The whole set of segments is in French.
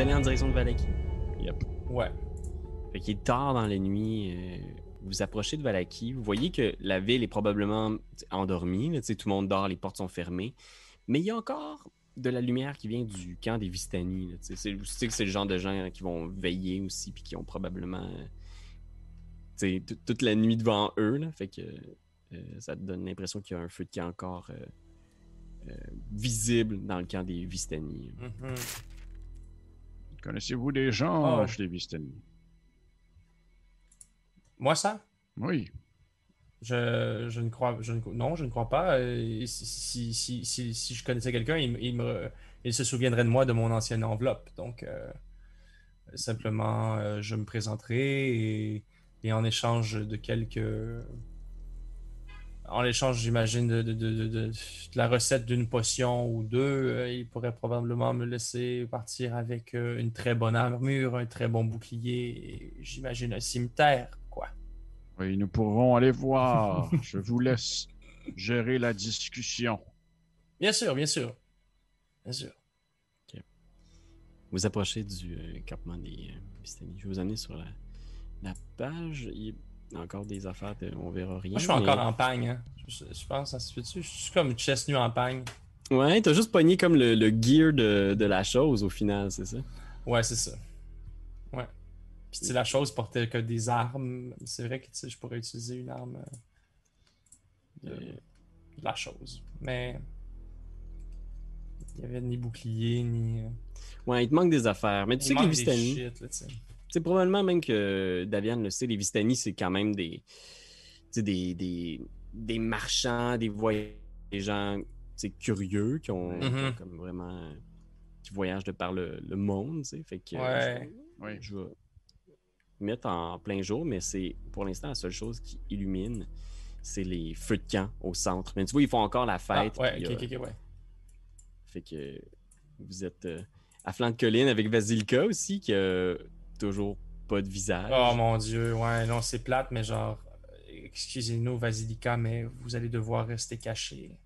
Vous allez en direction de Valaki. Yep. Ouais. Fait qu'il est tard dans la nuit. euh, vous approchez de Valaki. Vous voyez que la ville est probablement endormie. là, tout le monde dort, les portes sont fermées. Mais il y a encore de la lumière qui vient du camp des Vistani. C'est tu sais que c'est le genre de gens qui vont veiller aussi, puis qui ont probablement euh, toute la nuit devant eux. Là, fait que euh, ça te donne l'impression qu'il y a un feu de camp encore euh, euh, visible dans le camp des Vistani. Connaissez-vous des gens Oh. chez les Vistani? Moi, ça? Oui. Je, je ne crois, je ne- non, je ne crois pas. Euh, si, si, si, si, je connaissais quelqu'un, il, il me, il se souviendrait de moi de mon ancienne enveloppe. Donc, euh, simplement, euh, je me présenterai et, et en échange de quelques. En échange, j'imagine, de, de, de, de- de- de la recette d'une potion ou deux, euh, il pourrait probablement me laisser partir avec euh, une très bonne armure, un très bon bouclier et j'imagine un cimetière, quoi. Oui, nous pourrons aller voir. Je vous laisse gérer la discussion. Bien sûr, bien sûr. Bien sûr. Vous approchez du euh, campement des euh. Je vais vous amener sur la, la page. Il encore des affaires, de- on verra rien. Moi, je suis mais- encore en pagne. Hein. Je, je pense, ça se fait-tu? Je suis comme chest nu en pagne. Ouais, t'as juste pogné comme le, le gear de, de la chose au final, c'est ça? Ouais, c'est ça. Ouais. Puis, tu la chose portait que des armes. C'est vrai que, tu sais, je pourrais utiliser une arme euh, de, de la chose. Mais. Il y avait ni bouclier, ni. euh, Ouais, il te manque des affaires. Mais tu il sais que les Vistani, c'est probablement même que Davian le sait, les Vistani, c'est quand même des, tu sais, des, des, des marchands, des voyageurs, des gens curieux qui ont, Mhm. comme vraiment. qui voyagent de par le, le monde. Fait que. Ouais. Oui. je vais mettre en plein jour, mais c'est pour l'instant la seule chose qui illumine, c'est les feux de camp au centre. Mais tu vois, ils font encore la Ah, fête. ouais, puis, ok, euh, ok, ok, ouais. Fait que vous êtes euh, à flanc de colline avec Vasilka aussi, qui a toujours pas de visage. Oh mon dieu, ouais, non, c'est plate, mais genre, excusez-nous, Vasilika, mais vous allez devoir rester caché.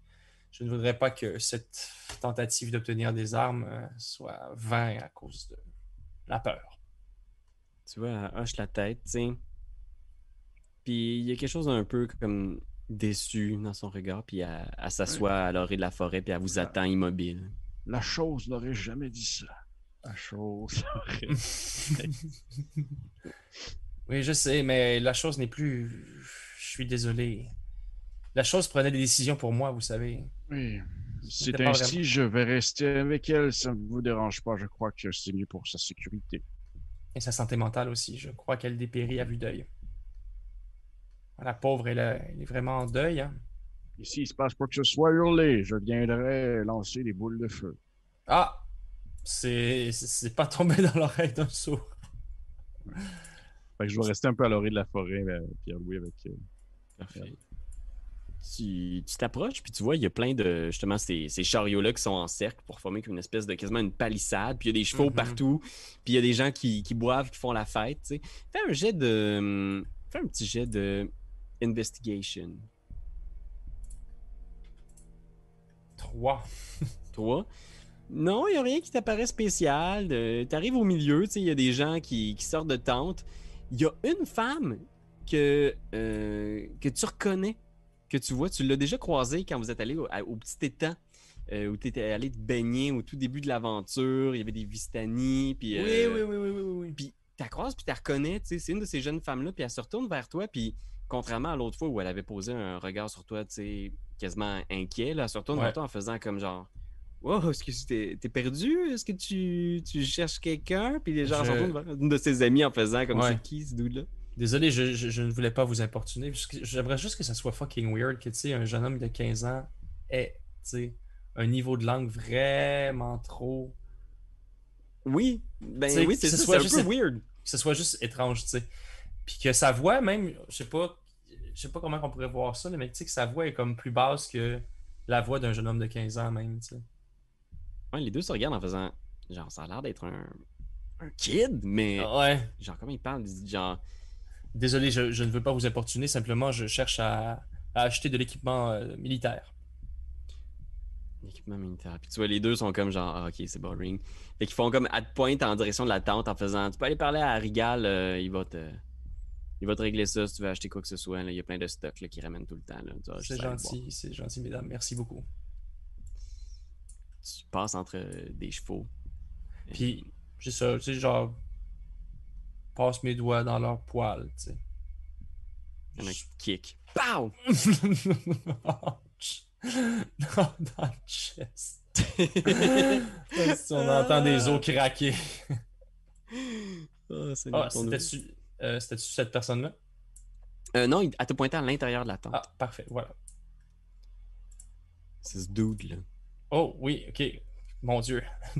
Je ne voudrais pas que cette tentative d'obtenir des armes euh, soit vain à cause de la peur. Tu vois, elle hoche la tête, tu sais. Puis il y a quelque chose d'un peu comme déçu dans son regard, puis elle, elle s'assoit à l'orée de la forêt, puis elle vous attend immobile. La chose n'aurait jamais dit ça. La chose. Oui, je sais, mais la chose n'est plus. Je suis désolé. La chose prenait des décisions pour moi, vous savez. Oui. C'est ainsi, vraiment- je vais rester avec elle. Ça ne vous dérange pas. Je crois que c'est mieux pour sa sécurité. Et sa santé mentale aussi. Je crois qu'elle dépérit à vue d'œil. La pauvre, elle, a- elle est vraiment en deuil. Hein. Ici, il se passe pas que ce soit hurlé. Je viendrai lancer des boules de feu. Ah! C'est pas tombé dans l'oreille d'un sourd. Fait que je vais rester un peu à l'orée de la forêt, euh, Pierre-Louis, avec... euh, Parfait. Tu tu t'approches, puis tu vois, il y a plein de, justement, ces, ces chariots-là qui sont en cercle pour former comme une espèce de, quasiment une palissade, puis il y a des chevaux Mhm. partout, puis il y a des gens qui, qui boivent, qui font la fête, tu sais. Fais un jet de... Fais un petit jet de investigation. Trois. Toi? Non, il n'y a rien qui t'apparaît spécial. Tu arrives au milieu, tu sais, il y a des gens qui, qui sortent de tente. Il y a une femme que, euh, que tu reconnais, que tu vois. Tu l'as déjà croisée quand vous êtes allé au, petit étang euh, où tu étais allé te baigner au tout début de l'aventure. Il y avait des Vistani. Puis, Oui, euh, oui, oui, oui, oui, oui, oui. puis tu croises, puis tu la reconnais. tu sais, C'est une de ces jeunes femmes-là, puis elle se retourne vers toi. Puis contrairement à l'autre fois où elle avait posé un regard sur toi, tu sais, quasiment inquiet, là, elle se retourne Ouais. vers toi en faisant comme genre. Wow, est-ce que t'es t'es perdu? Est-ce que tu, tu cherches quelqu'un? Puis les gens Je- se retournent vers une de ses amis en faisant comme Ouais. c'est qui ce dude-là? Désolé, je, je- je ne voulais pas vous importuner. J'aimerais juste que ça soit fucking weird que, tu sais, un jeune homme de 15 ans ait, tu sais, un niveau de langue vraiment trop... Oui, ben oui, c'est ce ça, c'est un peu weird. Que ce soit juste étrange, tu sais. Puis que sa voix, même, je sais pas... Je sais pas comment on pourrait voir ça, mais tu sais que sa voix est comme plus basse que la voix d'un jeune homme de 15 ans, même, tu sais. Ouais, les deux se regardent en faisant genre ça a l'air d'être un, un kid, mais Ouais. genre comment il parle? Il dit Genre Désolé, je, je ne veux pas vous importuner, simplement je cherche à, à acheter de l'équipement euh, militaire. Équipement militaire. Puis tu vois, les deux sont comme genre, ah, ok, c'est boring. Fait qu'ils font comme à te pointe en direction de la tente en faisant, tu peux aller parler à Rigal, euh, il va te. Il va te régler ça si tu veux acheter quoi que ce soit. là. Il y a plein de stocks là, qui ramènent tout le temps. C'est gentil, c'est gentil, mesdames. Merci beaucoup. Tu passes entre euh, des chevaux. Puis, j'ai ça, tu sais, genre, passe mes doigts dans leur poil, tu sais. Il y en a qui kick. Pow! Dans, le chest. Si on entend des os craquer. Ah, c'est Ah, c'était-tu euh, c'était-tu cette personne-là? Euh, non, il- elle t'a pointé à l'intérieur de la tente. Ah, parfait, voilà. C'est ce dude là. Oh, oui, ok. Mon Dieu.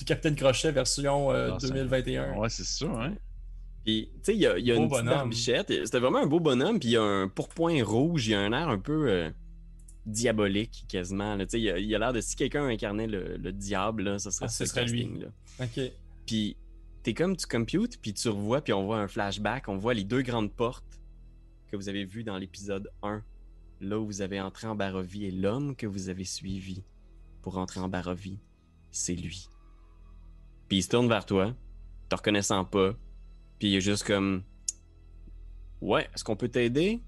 Le Capitaine Crochet version euh, Ah, 2021. Ouais, c'est ça, hein? Puis, tu sais, il y a, y a Beau une petite bonhomme. barbichette. C'était vraiment un beau bonhomme. Puis, il y a un pourpoint rouge. Il y a un air un peu euh, diabolique, quasiment. Tu sais, il y a- l'air de si quelqu'un incarnait le, le diable, là, ça serait Ah, ce serait lui. casting, là. Ok. Puis, t'es comme, tu computes, puis tu revois, puis on voit un flashback. On voit les deux grandes portes que vous avez vues dans l'épisode 1. Là où vous avez entré en Barovie. Et l'homme que vous avez suivi pour entrer en Barovie, c'est lui. Puis il se tourne vers toi, te reconnaissant pas. Puis il est juste comme... Ouais, est-ce qu'on peut t'aider?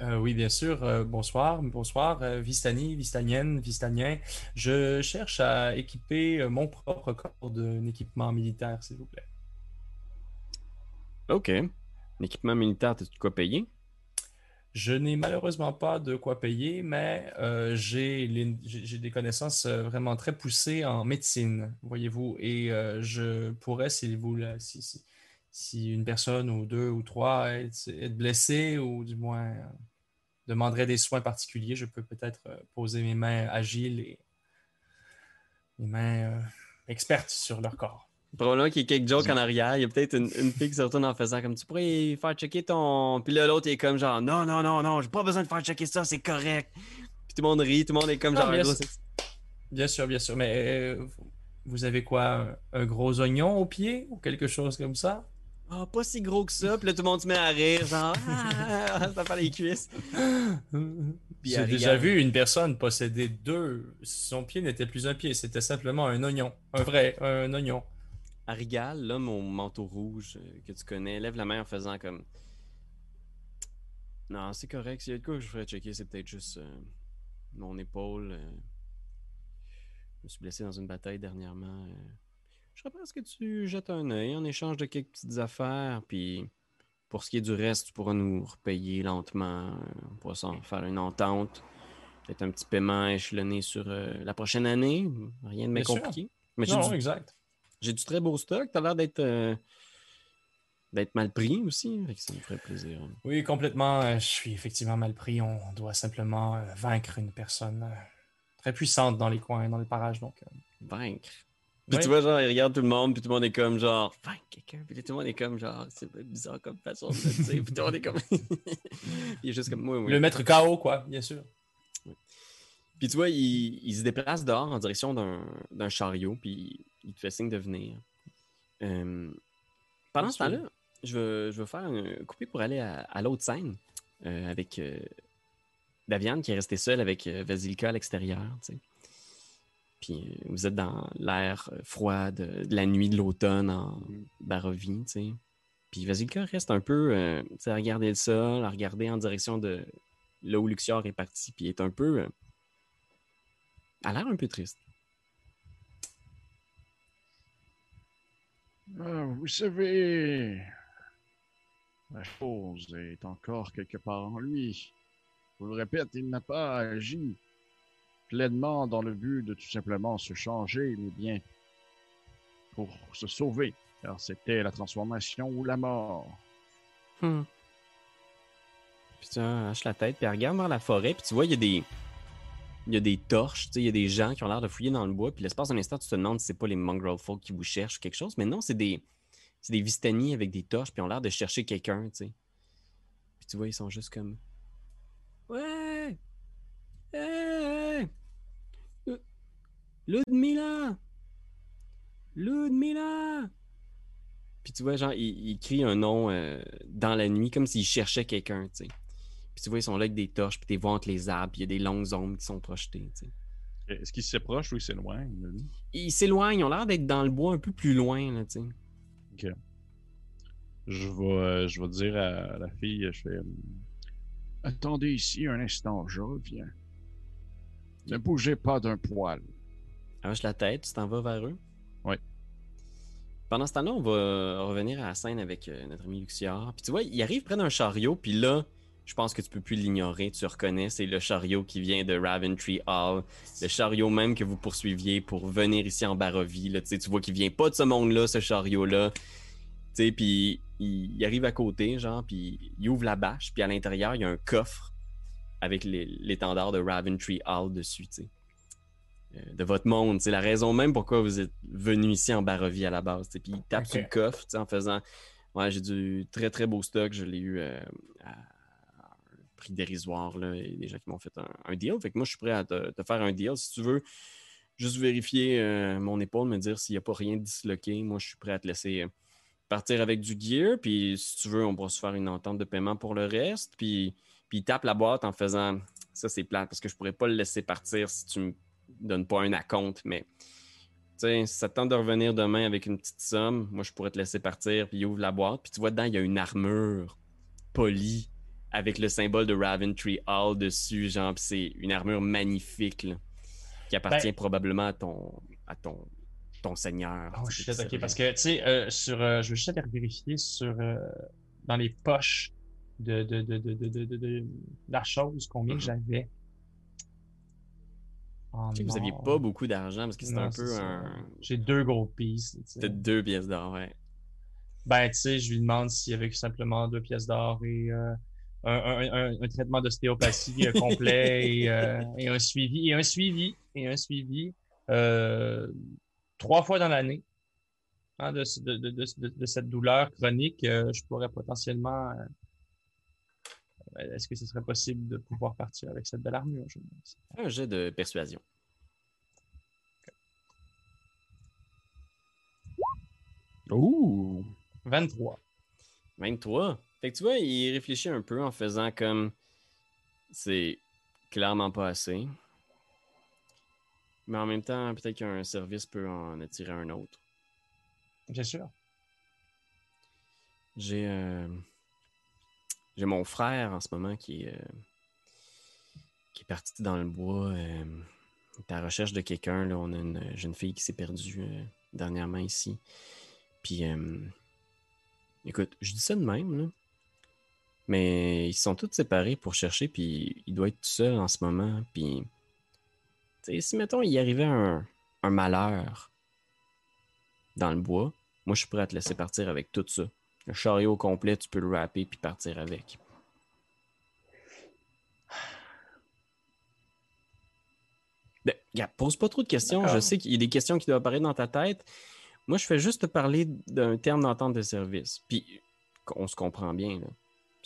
Euh, oui, bien sûr. Euh, bonsoir, bonsoir, euh, Vistani, Vistanienne, Vistanien. Je cherche à équiper mon propre corps d'un équipement militaire, s'il vous plaît. Ok. L'équipement militaire, t'as de quoi payer? Je n'ai malheureusement pas de quoi payer, mais euh, j'ai des connaissances euh, vraiment très poussées en médecine, voyez-vous, et euh, je pourrais, si vous, une personne ou deux ou trois est, blessée ou du moins demanderait des soins particuliers, je peux peut-être poser mes mains agiles et mes mains expertes sur leur corps. Probablement qu'il y a quelques jokes en arrière. Il y a peut-être une, une fille qui se retourne en faisant comme tu pourrais faire checker ton. Puis là, l'autre est comme genre non, non, non, non, j'ai pas besoin de faire checker ça, c'est correct. Puis tout le monde rit, tout le monde est comme Ah, genre. bien gros, sûr. Bien sûr, bien sûr, mais euh, vous avez quoi, un, gros oignon au pied ou quelque chose comme ça? Ah, pas si gros que ça. Puis là, tout le monde se met à rire, genre ah, ça fait les cuisses. J'ai déjà vu une personne posséder deux. Son pied n'était plus un pied, c'était simplement un oignon. Un vrai, un oignon. Arigal, l'homme au manteau rouge euh, que tu connais, lève la main en faisant comme. Non, c'est correct. S'il y a de quoi que je ferais checker, c'est peut-être juste euh, mon épaule. euh. Je me suis blessé dans une bataille dernièrement. euh. Je serais ce que tu jettes un œil en échange de quelques petites affaires. Puis pour ce qui est du reste, tu pourras nous repayer lentement. On pourra s'en faire une entente. Peut-être un petit paiement échelonné sur la prochaine année. Rien de bien compliqué. Mais Non, du exact. J'ai du très beau stock. T'as l'air d'être euh, d'être mal pris aussi. Que ça me ferait plaisir. Oui, complètement. euh, Je suis effectivement mal pris. On doit simplement euh, vaincre une personne très puissante dans les coins, dans les parages. Donc, Vaincre. Puis Oui. tu vois, genre, il regarde tout le monde, puis tout le monde est comme genre, vaincre quelqu'un. Puis tout le monde est comme genre, c'est bizarre comme façon de le dire. Puis tout le monde est comme. il est juste comme moi, oui. le mettre KO, quoi, bien sûr. Puis tu vois, il, il se déplace dehors en direction d'un chariot, puis il te fait signe de venir. Euh, pendant ce temps-là, je veux, je veux faire un coupé pour aller à, à l'autre scène euh, avec euh, Daviane qui est restée seule avec Vasilika à l'extérieur. tu sais. Puis vous êtes dans l'air froid de, de la nuit de l'automne en Barovie. tu sais. Puis Vasilika reste un peu tu sais, à regarder le sol, à regarder en direction de là où Luxior est parti, puis est un peu. Euh, a l'air un peu triste. Ah, vous savez, la chose est encore quelque part en lui. Je vous le répète, il n'a pas agi pleinement dans le but de tout simplement se changer, mais bien pour se sauver, car c'était la transformation ou la mort. Hmm. Puis tu haches la tête, puis regarde vers la forêt, puis tu vois, il y a des. Il y a des torches, tu sais, il y a des gens qui ont l'air de fouiller dans le bois, puis l'espace d'un instant, tu te demandes si c'est pas les mongrel folk qui vous cherchent ou quelque chose, mais non, c'est des. C'est des Vistani avec des torches, puis ils ont l'air de chercher quelqu'un, tu sais. Puis tu vois, ils sont juste comme. Ouais! Hey! Euh, Ludmilla! Ludmilla! Puis tu vois, genre, il, il crie un nom euh, dans la nuit comme s'il cherchait quelqu'un, tu sais. Tu vois, ils sont là avec des torches, puis tu vois entre les arbres, puis il y a des longues ombres qui sont projetées, tu sais. Est-ce qu'il s'approche ou il s'éloigne? lui? Ils s'éloignent, ils ont l'air d'être dans le bois un peu plus loin, là, tu sais. Je vais, euh, je vais dire à la fille, je fais... euh, Attendez ici un instant, je reviens. Ne bougez pas d'un poil. Arrache la tête, tu t'en vas vers eux. Ouais. Pendant ce temps-là, on va revenir à la scène avec euh, notre ami Luxiard. Puis tu vois, il arrive près d'un chariot, puis là, je pense que tu peux plus l'ignorer. Tu reconnais, c'est le chariot qui vient de Raventree Hall. Le chariot même que vous poursuiviez pour venir ici en Barovie. Là, tu vois qu'il vient pas de ce monde-là, ce chariot-là. Tu sais, puis il, il arrive à côté, genre, puis il ouvre la bâche, puis à l'intérieur, il y a un coffre avec l'étendard de Raventree Hall dessus, tu sais. Euh, De votre monde, c'est la raison même pourquoi vous êtes venu ici en Barovie à la base. Puis il tape sur le coffre, en faisant Ouais, j'ai du très très beau stock. Je l'ai eu euh, à dérisoire. Là. Il y a des gens qui m'ont fait un, deal. Fait que moi, je suis prêt à te, faire un deal. Si tu veux juste vérifier euh, mon épaule, me dire s'il n'y a pas rien disloqué, moi, je suis prêt à te laisser euh, partir avec du gear. Puis si tu veux, on pourra se faire une entente de paiement pour le reste. Puis, puis il tape la boîte en faisant ça, c'est plate parce que je pourrais pas le laisser partir si tu me donnes pas un acompte. Mais tu sais, si ça te tente de revenir demain avec une petite somme, moi, je pourrais te laisser partir, puis il ouvre la boîte, puis tu vois dedans, il y a une armure polie avec le symbole de Raventree Hall dessus, genre, c'est une armure magnifique, là, qui appartient Ben- probablement à ton, à ton, ton seigneur. Oh shit, ok. Parce que, tu sais, euh, sur, euh, je veux juste aller vérifier sur, euh, dans les poches de, de, de, de, la chose, combien Mhm. j'avais. Que vous aviez or. pas beaucoup d'argent parce que c'était un peu un. J'ai deux gros sais. C'était deux pièces d'or, ouais. Ben, tu sais, je lui demande s'il y avait simplement deux pièces d'or et un, un, un, traitement d'ostéopathie euh, complet et, euh, et un suivi, et un suivi, et un suivi euh, trois fois dans l'année hein, de, de, de, de, cette douleur chronique. euh, je pourrais potentiellement. euh, Est-ce que ce serait possible de pouvoir partir avec cette belle armure? Je un jet de persuasion. Ouh! 23. 23. Fait que tu vois, il réfléchit un peu en faisant comme c'est clairement pas assez. Mais en même temps, peut-être qu'un service peut en attirer un autre. Bien sûr. J'ai euh, j'ai mon frère en ce moment qui est, euh, qui est parti dans le bois. euh, est à la recherche de quelqu'un. là. On a une jeune fille qui s'est perdue dernièrement ici. Puis, écoute, je dis ça de même, là. Mais ils sont tous séparés pour chercher, puis il doit être tout seul en ce moment. Puis, si mettons, il arrivait un, un malheur dans le bois, moi je suis prêt à te laisser partir avec tout ça. Le chariot au complet, tu peux le wrapper puis partir avec. Ben, regarde, pose pas trop de questions. Je sais qu'il y a des questions qui doivent apparaître dans ta tête. Moi, je fais juste te parler d'un terme d'entente de service. Puis, on se comprend bien. là.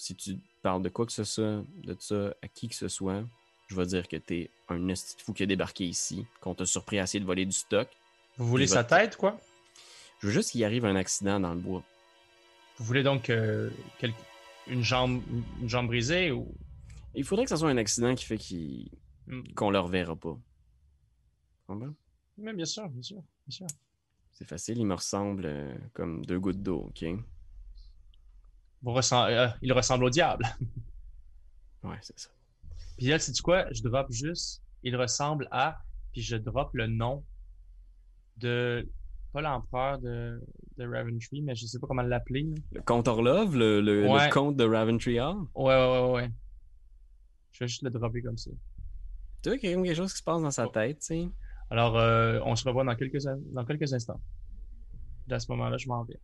Si tu parles de quoi que ce soit, de ça, à qui que ce soit, je vais dire que t'es un esti fou qui a débarqué ici, qu'on t'a surpris à essayer de voler du stock. Vous voulez sa tête, quoi? Je veux juste qu'il arrive un accident dans le bois. Vous voulez donc euh, quel- une, jambe, une jambe brisée ou? Il faudrait que ce soit un accident qui fait qu'il- Hmm. qu'on le reverra pas. Comprends? Mais bien sûr, bien sûr, bien sûr. C'est facile, il me ressemble euh, comme deux gouttes d'eau, ok? Euh, il ressemble au diable. Ouais, c'est ça. Puis là, sais-tu quoi? Je drop juste. Il ressemble à. Puis je drop le nom de. Pas l'empereur de, de Raventree, mais je sais pas comment l'appeler. Le comte Orlov, le, le, le Ouais. comte de Raventree Hall? Ouais, ouais, ouais, ouais. Je vais juste le dropper comme ça. Tu vois qu'il y a quelque chose qui se passe dans sa Oh. tête, tu sais? Alors, euh, on se revoit dans quelques, dans quelques instants. À ce moment-là, je m'en vais.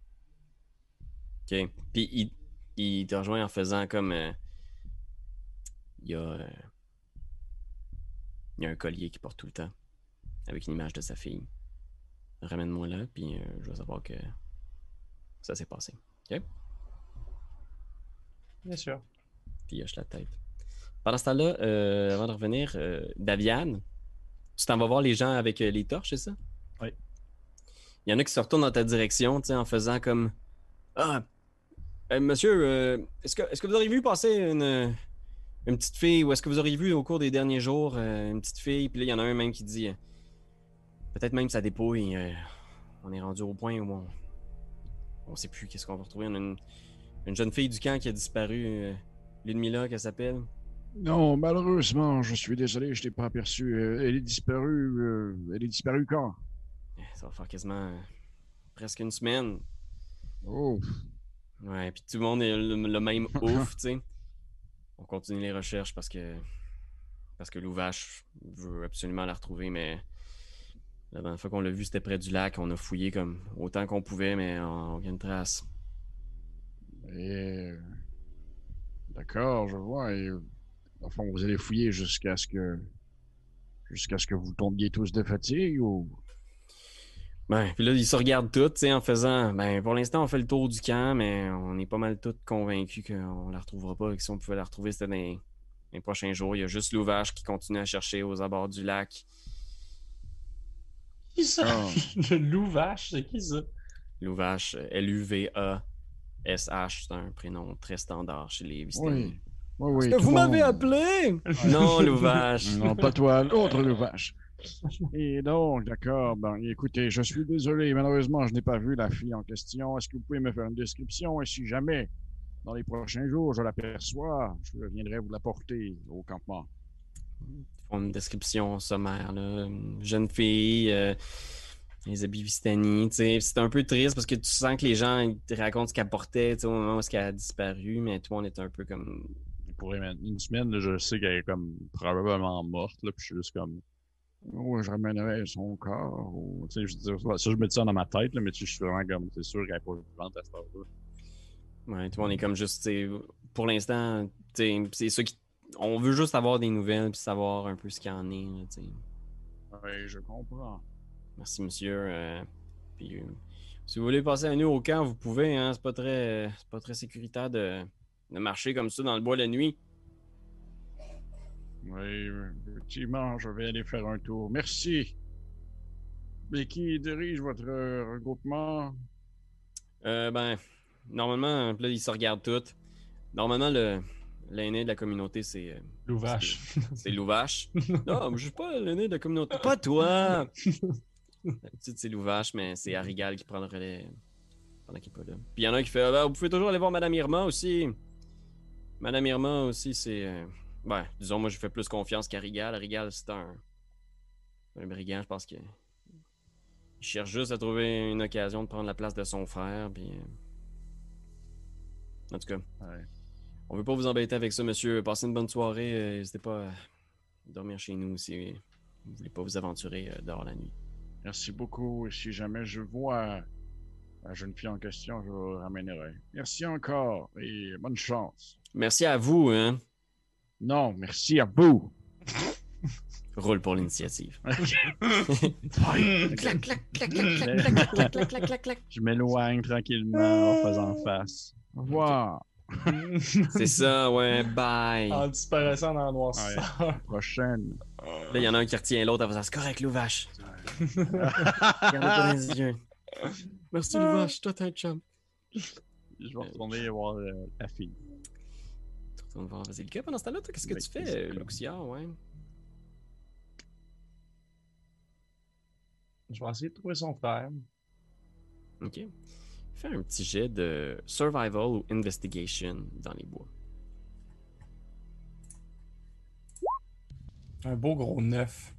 OK. Puis il, il te rejoint en faisant comme. euh, il y a. euh, il y a un collier qui porte tout le temps. Avec une image de sa fille. Ramène-moi là, puis euh, je vais savoir que ça s'est passé. OK? Bien sûr. Puis il hoche la tête. Pendant ce temps-là, euh, avant de revenir, euh, Daviane, tu t'en vas voir les gens avec les torches, c'est ça? Oui. Il y en a qui se retournent dans ta direction, tu sais, en faisant comme Ah, euh, monsieur, euh, est-ce que, est que vous auriez vu passer une, une petite fille, ou est-ce que vous auriez vu au cours des derniers jours euh, une petite fille, puis là, il y en a un même qui dit euh, peut-être même sa dépouille. euh, on est rendu au point où on, on sait plus qu'est-ce qu'on va retrouver. On a une, une jeune fille du camp qui a disparu, euh, Ludmilla, qu'elle s'appelle. Non, malheureusement, je suis désolé, je t'ai pas aperçu. Euh, elle est disparue. euh, elle est disparue quand? Eh, Ça va faire quasiment euh, presque une semaine. Oh, Ouais, puis tout le monde est le, le même ouf, tu sais. On continue les recherches parce que parce que Louvache veut absolument la retrouver, mais la dernière fois qu'on l'a vu, c'était près du lac. On a fouillé comme autant qu'on pouvait, mais on aucune trace. et... euh, D'accord, je vois. Et, euh, enfin, vous allez fouiller jusqu'à ce que... Jusqu'à ce que vous tombiez tous de fatigue ou... Ben, puis là, ils se regardent tous, tu sais, en faisant. Ben, pour l'instant, on fait le tour du camp, mais on est pas mal tous convaincus qu'on la retrouvera pas et que si on pouvait la retrouver, c'était dans les, les prochains jours. Il y a juste Louvache qui continue à chercher aux abords du lac. Qui ça? Ah. Le loup vache, c'est qui ça? Louvache, euh, L-U-V-A-S-H, c'est un prénom très standard chez les Oui. Oui, oui. Est-ce que tout vous m'avez appelé? non, Louvache. Non, pas toi, l'autre vache. Et donc, d'accord. Ben, écoutez, je suis désolé. Malheureusement, je n'ai pas vu la fille en question. Est-ce que vous pouvez me faire une description? Et si jamais, dans les prochains jours, je l'aperçois, je viendrai vous l'apporter au campement. Ils font une description sommaire, là. Une jeune fille, euh, les habits Vistani, tu sais. C'est un peu triste parce que tu sens que les gens ils te racontent ce qu'elle portait, au moment où elle a disparu, mais tout le monde est un peu comme. Pour une semaine, je sais qu'elle est comme probablement morte, là, puis je suis juste comme. Je ramènerai son corps. ou- je, ça, je me dis ça dans ma tête, là, mais tu sais, je suis vraiment comme. C'est sûr qu'elle est pas vivante à cette heure-là. Ouais, tout le monde est comme juste, pour l'instant, c'est ceux qui. On veut juste avoir des nouvelles puis savoir un peu ce qu'il y en est. Oui, je comprends. Merci, monsieur. euh, puis, euh, si vous voulez passer la nuit au camp, vous pouvez. Hein, c'est pas très, pas très sécuritaire de, de marcher comme ça dans le bois la nuit. Oui, effectivement, je vais aller faire un tour. Merci. Mais qui dirige votre euh, regroupement? Euh, ben, normalement, là, ils se regardent tous. Normalement, le l'aîné de la communauté, c'est euh, Loup vache. c'est Louvache. non, mais je suis pas l'aîné de la communauté. Pas toi! D'habitude, c'est Louvache, mais c'est Arigal qui prend le relais pendant qu'il n'est pas là. Puis il y en a un qui fait Ah, ben, Vous pouvez toujours aller voir Madame Irma aussi. Madame Irma aussi, c'est. Ben, disons, moi, je fais plus confiance qu'Arigal. Arigal, c'est un. Un brigand, je pense que. Il cherche juste à trouver une occasion de prendre la place de son frère, puis. euh, En tout cas. Ouais. On veut pas vous embêter avec ça, monsieur. Passez une bonne soirée. euh, N'hésitez pas à dormir chez nous si vous voulez pas vous aventurer euh, dehors la nuit. Merci beaucoup. Et si jamais je vois la jeune fille en question, je vous ramènerai. Merci encore et bonne chance. Merci à vous, hein. Non, merci à vous. Roule pour l'initiative. Clac, clac, clac, clac, clac, Je m'éloigne tranquillement en faisant face. Au revoir. C'est ça, ouais. Bye. En disparaissant dans la noirceur. Prochaine. Là, il y en a un qui retient l'autre en faisant C'est correct, Louvache. Les yeux. Merci, Louvache. Toi, t'es un chum. Je vais retourner voir euh, la fille. Tu retournes voir Vasilka. Pendant ce temps-là, qu'est-ce que tu Avec fais. Luxia, ouais? Je vais essayer de trouver son frère. Ok. Fais un petit jet de survival ou investigation dans les bois. Un beau gros neuf.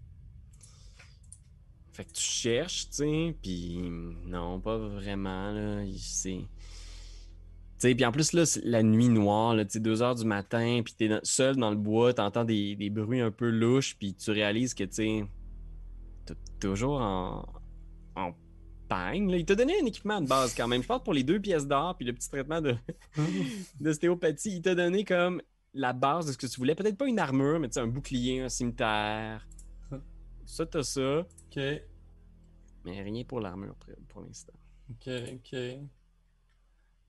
Fait que tu cherches, tu sais, puis non, pas vraiment, là. C'est. Puis en plus, là, c'est la nuit noire, là, tu sais, 2 heures du matin, puis t'es seul dans le bois, t'entends des, des bruits un peu louches, puis tu réalises que, t'es toujours en. en pagne, là. Il t'a donné un équipement de base quand même. Je pense pour les deux pièces d'or, puis le petit traitement de d'ostéopathie, il t'a donné comme la base de ce que tu voulais. Peut-être pas une armure, mais un bouclier, un cimetière. Ça, t'as ça. Ok, Mais rien pour l'armure pour l'instant. ok, ok.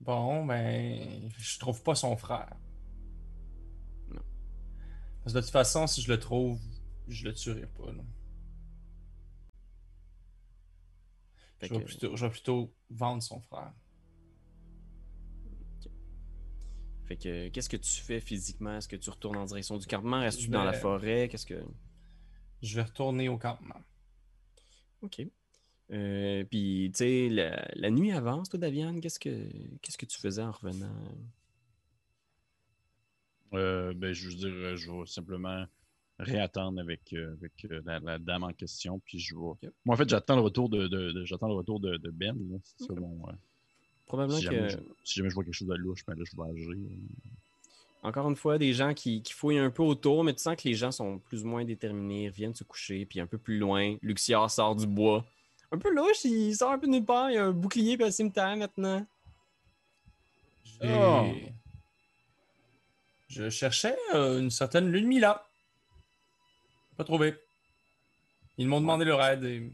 Bon, ben, je trouve pas son frère. Non. Parce que de toute façon, si je le trouve, je le tuerai pas. là. Je vais, que- plutôt, je vais plutôt vendre son frère. Fait que qu'est-ce que tu fais physiquement? Est-ce que tu retournes en direction du campement? Restes-tu dans la Ben- forêt? Qu'est-ce que. Je vais retourner au campement. OK. Euh, Puis, tu sais, la, la nuit avance, toi, Daviane, qu'est-ce que qu'est-ce que tu faisais en revenant? Euh, ben, je veux dire, euh, je vais simplement réattendre avec, avec la, la dame en question, puis je vais. Moi, en fait, j'attends le retour de, de- de- j'attends le retour de, de Ben. là. Mon, euh, Probablement si, que, je, si jamais je vois quelque chose de louche, ben là, je vais agir. encore une fois, des gens qui, qui fouillent un peu autour, mais tu sens que les gens sont plus ou moins déterminés, ils viennent se coucher, puis un peu plus loin, Luxiar sort du bois. Un peu louche, il sort un peu de nulle part, il y a un bouclier puis un cimetière maintenant. Oh. Je cherchais euh, une certaine lune là. Pas trouvé. Ils m'ont demandé leur aide et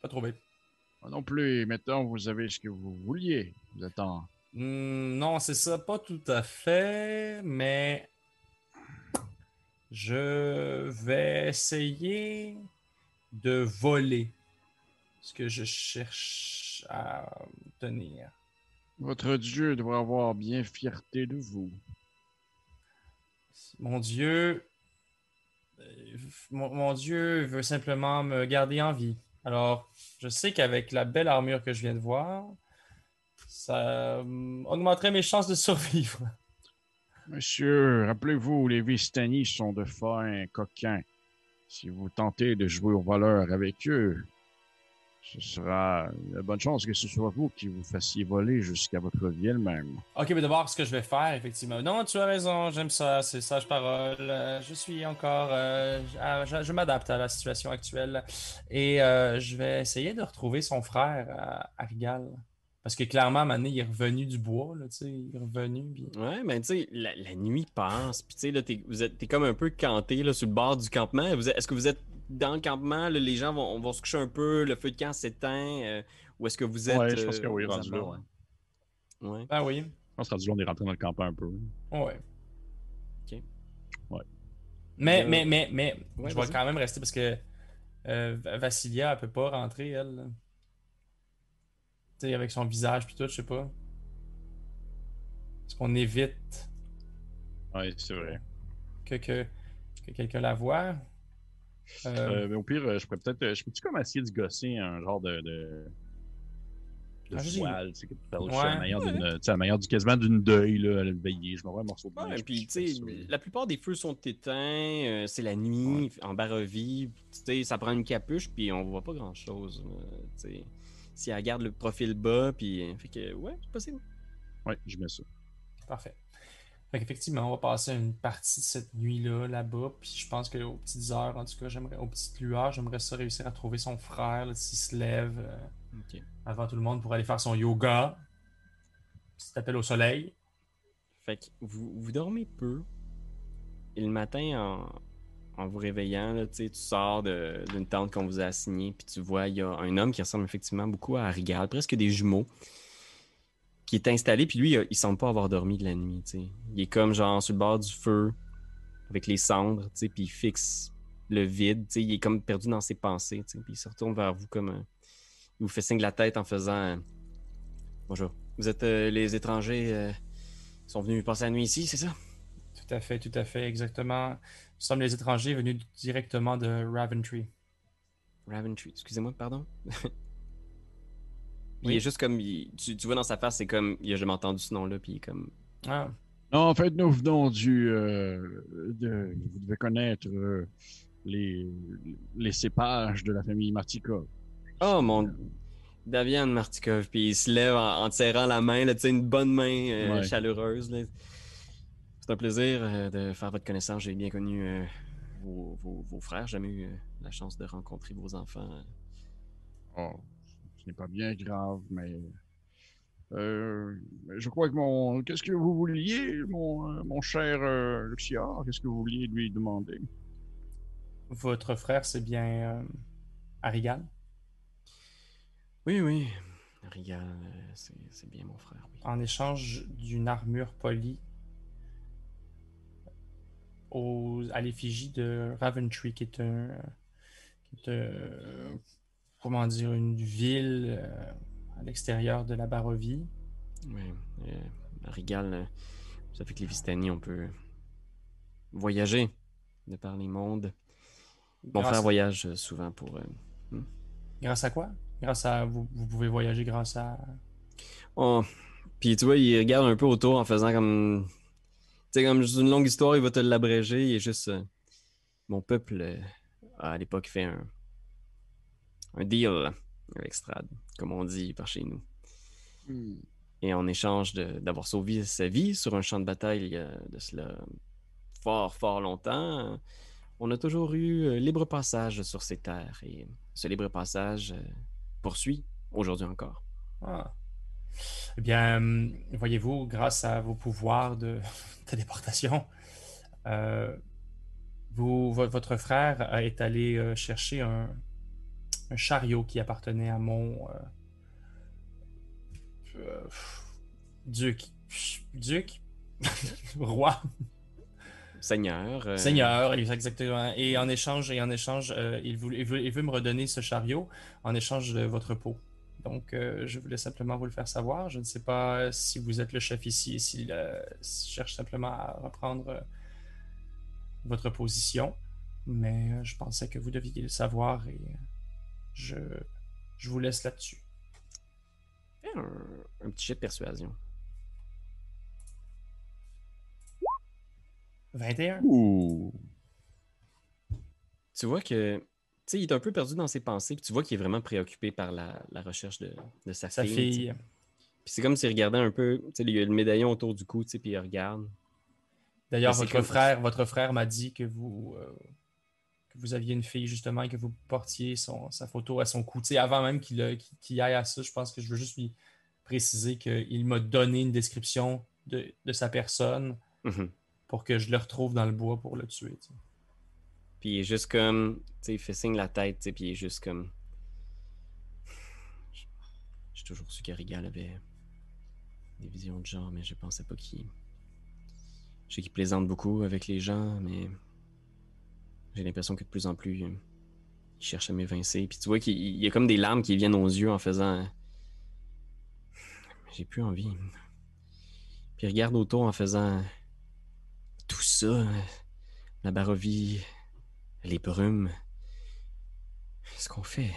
pas trouvé. Moi non plus, maintenant, vous avez ce que vous vouliez. Vous êtes en. Hmm, non, c'est ça, pas tout à fait, mais je vais essayer de voler ce que je cherche à obtenir. Votre Dieu doit avoir bien fierté de vous. Mon Dieu, euh, mon, mon Dieu veut simplement me garder en vie. Alors, je sais qu'avec la belle armure que je viens de voir, ça hum, augmenterait mes chances de survivre. Monsieur, rappelez-vous, les Vistani sont de fins coquins. Si vous tentez de jouer au voleur avec eux, ce sera de bonne chance que ce soit vous qui vous fassiez voler jusqu'à votre vie elle-même. Ok, mais d'abord, ce que je vais faire, effectivement. Non, tu as raison, j'aime ça, c'est sage parole. Euh, je suis encore. euh, je je m'adapte à la situation actuelle. Et euh, je vais essayer de retrouver son frère à, à Rigal. Parce que clairement, Mané, il est revenu du bois, là, tu sais, il est revenu. puis- Ouais, mais tu sais, la, la nuit passe, puis tu sais, là, t'es, vous êtes, t'es comme un peu canté là, sur le bord du campement. Vous est-ce que vous êtes dans le campement, là, les gens vont, vont se coucher un peu, le feu de camp s'éteint, euh, ou est-ce que vous êtes. Ouais, je pense que euh, oui, aux rendu là, abords? Ouais. Ah oui, Je pense que rendu là, on est rentré dans le campement un peu. ouais. Ok. Ouais. Mais, Euh, mais, mais, mais, ouais, je vais quand même rester parce que euh, Va- Vassilia, elle peut pas rentrer, elle. Tu sais, avec son visage puis tout, je sais pas. Est-ce qu'on évite Oui, c'est vrai. que, que, que quelqu'un la voie? Euh, Euh, mais au pire, euh, je pourrais peut-être. Je peux-tu comme essayer de gosser un genre de. de... de Ah, voile, tu sais, la manière du quasiment d'une deuil, là, à le veiller. Je m'envoie un morceau de Ouais, neige, puis tu sais, la plupart des feux sont éteints, euh, c'est la nuit, en barovie, tu sais, ça prend une capuche, puis on voit pas grand-chose. euh, tu sais. Si elle garde le profil bas, puis fait que ouais, c'est possible. Ouais, je mets ça. Parfait. Fait qu'effectivement, on va passer une partie de cette nuit-là, là-bas. Puis je pense qu'aux petites heures, en tout cas, j'aimerais, aux petites lueurs, j'aimerais ça réussir à trouver son frère, là, s'il se lève euh, avant tout le monde pour aller faire son yoga. Petit appel au soleil. Fait que vous, vous dormez peu. Et le matin, en, en vous réveillant, là, tu sors de- d'une tente qu'on vous a assignée, puis tu vois, il y a un homme qui ressemble effectivement beaucoup à Rigal, presque des jumeaux, qui est installé, puis lui, il, semble pas avoir dormi de la nuit. Il est comme genre sur le bord du feu, avec les cendres, puis il fixe le vide, il est comme perdu dans ses pensées, puis il se retourne vers vous comme... un- il vous fait signe de la tête en faisant... euh, Bonjour. Vous êtes euh, les étrangers euh, qui sont venus passer la nuit ici, c'est ça? Tout à fait, tout à fait, exactement. Nous sommes les étrangers venus directement de Raventree. Raventree, excusez-moi, pardon. Il Oui. est juste comme. il- tu, tu vois dans sa face, c'est comme. Il a jamais entendu ce nom-là, puis il est comme. Ah, Non, en fait, nous venons du. euh, de, vous devez connaître euh, les, les cépages de la famille Martikov. Oh mon. Davian Martikov, puis il se lève en, serrant la main, là, tu sais, une bonne main euh, Ouais. chaleureuse. là. C'est un plaisir euh, de faire votre connaissance. J'ai bien connu euh, vos, vos- vos frères. J'ai jamais eu euh, la chance de rencontrer vos enfants. Oh, ce n'est pas bien grave, mais. euh, je crois que mon. Qu'est-ce que vous vouliez, mon, euh, mon cher euh, Luxiard Qu'est-ce que vous vouliez lui demander? Votre frère, c'est bien euh, Arigal? Oui, oui. Rigal, euh, c'est c'est bien mon frère, oui. en échange d'une armure polie aux- à l'effigie de Raventree, qui est un, qui est un- comment dire, une ville euh, à l'extérieur de la Barovie. Oui, euh, Rigal, Ça fait que les Vistani, on peut voyager de par les mondes. Mon Grâce- frère voyage souvent pour. euh, Grâce à quoi? Grâce à. Vous, vous pouvez voyager grâce à. Oh. Puis tu vois, il regarde un peu autour en faisant comme. Tu sais, comme une longue histoire, il va te l'abréger. Il est juste. euh, Mon peuple a à l'époque fait un. Un deal avec Strad, comme on dit par chez nous. Hmm. Et en échange de- d'avoir sauvé sa vie sur un champ de bataille il y a de cela fort, fort longtemps, on a toujours eu euh, libre passage sur ces terres. Et ce libre passage euh, poursuit aujourd'hui encore. Ah. Eh bien, hum, voyez-vous, grâce à vos pouvoirs de téléportation, euh, vous, vo- votre frère est allé euh, chercher un, un chariot qui appartenait à mon euh, euh, duc. Duc? Roi. Seigneur. euh, Seigneur, exactement. Et en échange, et en échange euh, il, voulait- il veut, il veut me redonner ce chariot en échange de votre peau. Donc, euh, je voulais simplement vous le faire savoir. Je ne sais pas si vous êtes le chef ici et s'il cherche simplement à reprendre votre position. Mais je pensais que vous deviez le savoir et je, je vous laisse là-dessus. un, un petit jet de persuasion. 21. Ouh. Tu vois que. Tu sais, il est un peu perdu dans ses pensées, puis tu vois qu'il est vraiment préoccupé par la, la recherche de, de sa, Sa fille. Puis c'est comme s'il regardait un peu. Tu sais, il y a le médaillon autour du cou, tu sais, puis il regarde. D'ailleurs, votre comme- frère, votre frère m'a dit que vous, euh, que vous aviez une fille justement et que vous portiez son, sa photo à son cou. Tu sais, avant même qu'il euh, qu'il- aille à ça, je pense que je veux juste lui préciser qu'il m'a donné une description de, de sa personne Mhm. pour que je le retrouve dans le bois pour le tuer. Puis il est juste comme. Tu sais, il fait signe la tête, tu sais, puis il est juste comme. J'ai toujours su que Rigal avait des visions de genre, mais je pensais pas qu'il. Je sais qu'il plaisante beaucoup avec les gens, mais. J'ai l'impression que de plus en plus. euh, Il cherche à m'évincer. Puis tu vois qu'il il y a comme des larmes qui viennent aux yeux en faisant. J'ai plus envie. Puis il regarde autour en faisant. Tout ça. La Barovie, les brumes. Ce qu'on fait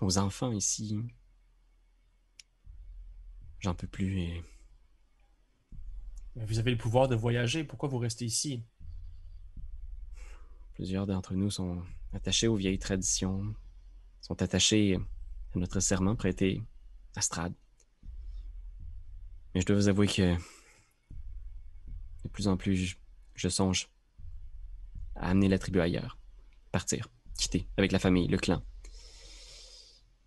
aux enfants ici? J'en peux plus vous avez le pouvoir de voyager. Pourquoi vous restez ici? Plusieurs d'entre nous sont attachés aux vieilles traditions, sont attachés à notre serment prêté à Strad. Mais je dois vous avouer que de plus en plus, je, songe à amener la tribu ailleurs, partir, quitter avec la famille, le clan.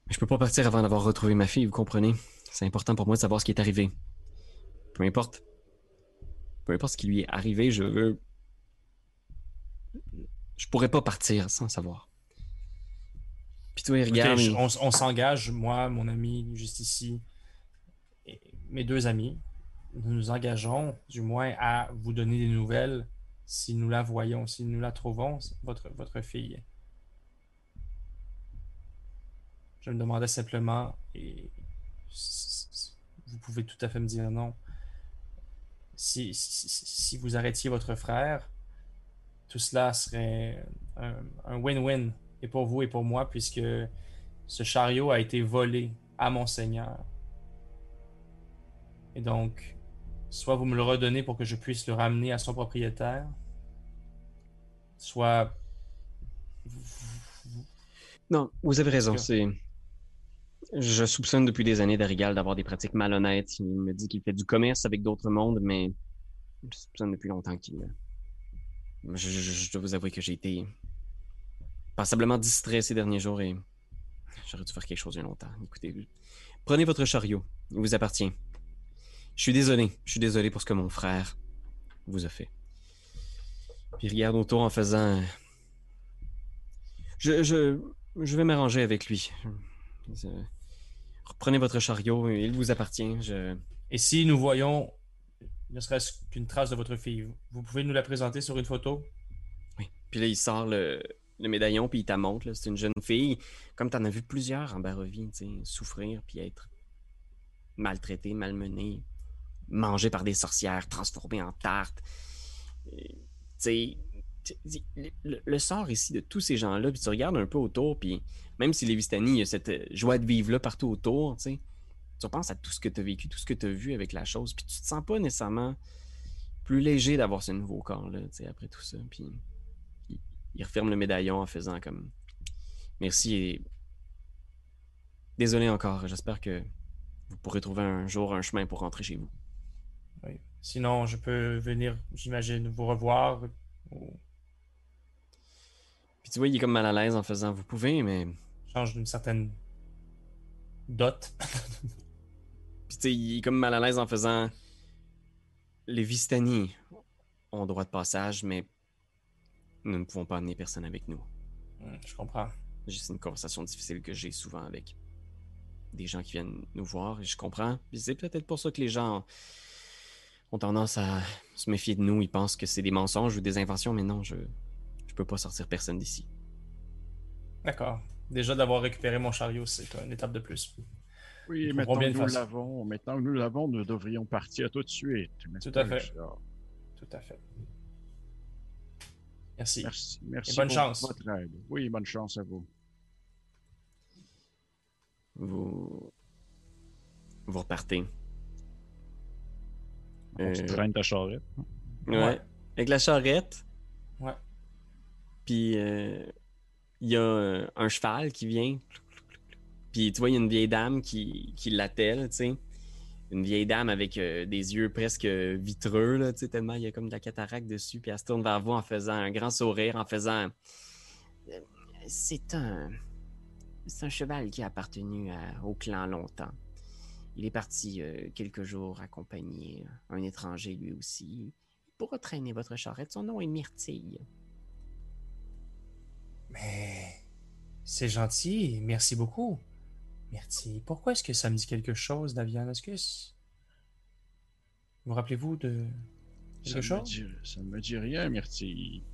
Mais je peux pas partir avant d'avoir retrouvé ma fille, vous comprenez? C'est important pour moi de savoir ce qui est arrivé. Peu importe. Peu importe ce qui lui est arrivé, je veux je pourrais pas partir sans savoir. Puis toi, il regarde. on, on s'engage, moi, mon ami, juste ici, et mes deux amis, nous nous engageons, du moins, à vous donner des nouvelles si nous la voyons, si nous la trouvons, votre, votre fille. Je me demandais simplement, et vous pouvez tout à fait me dire non, si, si- si vous arrêtiez votre frère, tout cela serait un win-win et pour vous et pour moi, puisque ce chariot a été volé à mon seigneur. Et donc, soit vous me le redonnez pour que je puisse le ramener à son propriétaire, soit Non, vous avez raison. C'est. Je soupçonne depuis des années d'Arigal d'avoir des pratiques malhonnêtes. Il me dit qu'il fait du commerce avec d'autres mondes, mais je soupçonne depuis longtemps qu'il. Je, dois vous avouer que j'ai été passablement distrait ces derniers jours et j'aurais dû faire quelque chose il y a longtemps. Écoutez, prenez votre chariot. Il vous appartient. Je suis désolé. Je suis désolé pour ce que mon frère vous a fait. Puis regarde autour en faisant. Je, je, je vais m'arranger avec lui. Je- Reprenez votre chariot, il vous appartient. Et si nous voyons ne serait-ce qu'une trace de votre fille, vous pouvez nous la présenter sur une photo? Oui. Puis là, il sort le, médaillon, puis il t'a montre. C'est une jeune fille, comme tu en as vu plusieurs en Barovie, souffrir, puis être maltraitée, malmenée. mangés par des sorcières, transformés en tartes. Tu sais, le, le, sort ici de tous ces gens-là, puis tu regardes un peu autour, puis même si les Vistani, il y a cette euh, joie de vivre là partout autour, tu sais, tu penses à tout ce que tu as vécu, tout ce que tu as vu avec la chose, puis tu te sens pas nécessairement plus léger d'avoir ce nouveau corps-là, tu sais, après tout ça. Puis il, il, referme le médaillon en faisant comme merci et désolé encore, j'espère que vous pourrez trouver un jour un chemin pour rentrer chez vous. Oui. Sinon, je peux venir, j'imagine, vous revoir. Puis tu vois, il est comme mal à l'aise en faisant Vous pouvez, mais. Change d'une certaine dot. Puis tu sais, il est comme mal à l'aise en faisant Les Vistani ont droit de passage, mais nous ne pouvons pas amener personne avec nous. Hmm, je comprends. C'est une conversation difficile que j'ai souvent avec des gens qui viennent nous voir et je comprends. c'est peut-être pour ça que les gens ont tendance à se méfier de nous. Ils pensent que c'est des mensonges ou des inventions, mais non, je je peux pas sortir personne d'ici. D'accord. Déjà d'avoir récupéré mon chariot, c'est une étape de plus. Oui, maintenant que nous l'avons, maintenant que nous l'avons, nous devrions partir tout de suite. Tout à fait. Tout à fait. Merci. Merci. Merci Et bonne chance. Votre aide. Oui, bonne chance à vous. Vous. Vous repartez. On se euh, traîne ta charrette. Ouais. Avec la charrette. Ouais. Puis euh, il y a un, cheval qui vient. Puis tu vois, il y a une vieille dame qui, qui l'attelle, tu sais. Une vieille dame avec euh, des yeux presque vitreux, là, tu sais, tellement il y a comme de la cataracte dessus. Puis elle se tourne vers vous en faisant un grand sourire, en faisant. C'est un. C'est un cheval qui a appartenu au clan longtemps. Il est parti euh, quelques jours accompagner un étranger lui aussi. Il pourra traîner votre charrette. Son nom est Myrtille. Mais c'est gentil, merci beaucoup. Merci. Pourquoi est-ce que ça me dit quelque chose, Davian? Est-ce que. Vous rappelez-vous de quelque ça chose? Me dit, ça ne me dit rien, Myrtille.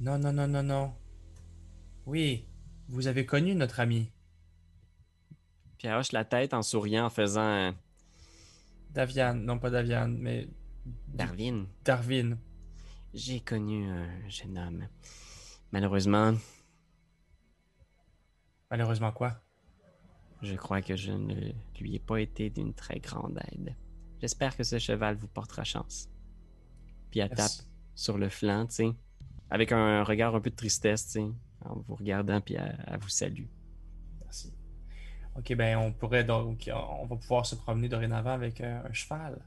Non, non, non, non, non. Oui, vous avez connu notre ami. Puis hoche la tête en souriant, en faisant. Davian, non pas Davian, mais. Darwin. Darwin. J'ai connu un jeune homme. Malheureusement. Malheureusement quoi? Je crois que je ne lui ai pas été d'une très grande aide. J'espère que ce cheval vous portera chance. Puis elle tape sur le flanc, tu sais, avec un regard un peu de tristesse, tu sais, en vous regardant, puis elle, vous salue. Merci. Ok, ben on pourrait donc, on va pouvoir se promener dorénavant avec euh, un cheval,